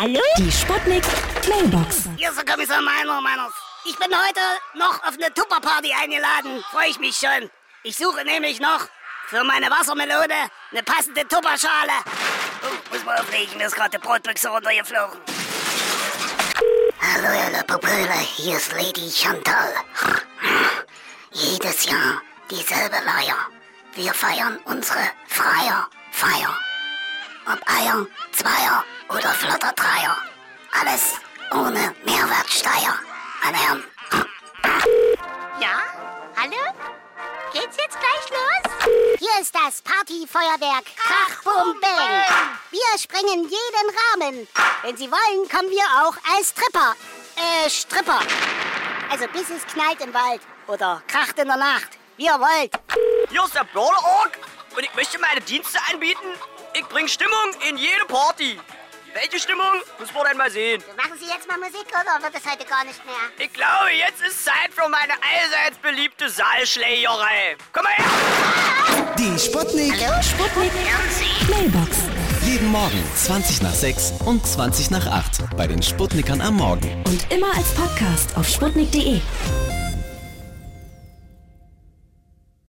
Hallo? Die Sputnik Mailbox. Hier ist der Kommissar Meiner, Meiners. Ich bin heute noch auf eine Tupperparty eingeladen. Freue ich mich schon. Ich suche nämlich noch für meine Wassermelone eine passende Tupperschale. Oh, muss mal auflegen, mir ist gerade die Brotbüchse runtergeflogen. Hallo, hallo, Popöle, hier ist Lady Chantal. Jedes Jahr dieselbe Leier. Wir feiern unsere Freierfeier. Ob Eier, Zweier oder flotter Dreier. Alles ohne Mehrwertsteuer, meine Herren. Ja? Hallo? Geht's jetzt gleich los? Hier ist das Partyfeuerwerk Krach, Bum, Bang. Wir sprengen jeden Rahmen. Wenn Sie wollen, kommen wir auch als Tripper. Äh, Stripper. Also bis es knallt im Wald oder kracht in der Nacht. Wie ihr wollt. Hier ist der Burger und ich möchte meine Dienste anbieten. Ich bringe Stimmung in jede Party. Welche Stimmung? Müssen wir dann mal sehen. Machen Sie jetzt mal Musik oder wird es heute gar nicht mehr? Ich glaube, jetzt ist Zeit für meine allseits beliebte Saalschlägerei. Komm mal her! Die Sputnik. Sputnik Mailbox. Jeden Morgen 20 nach 6 und 20 nach 8 bei den Sputnikern am Morgen. Und immer als Podcast auf sputnik.de.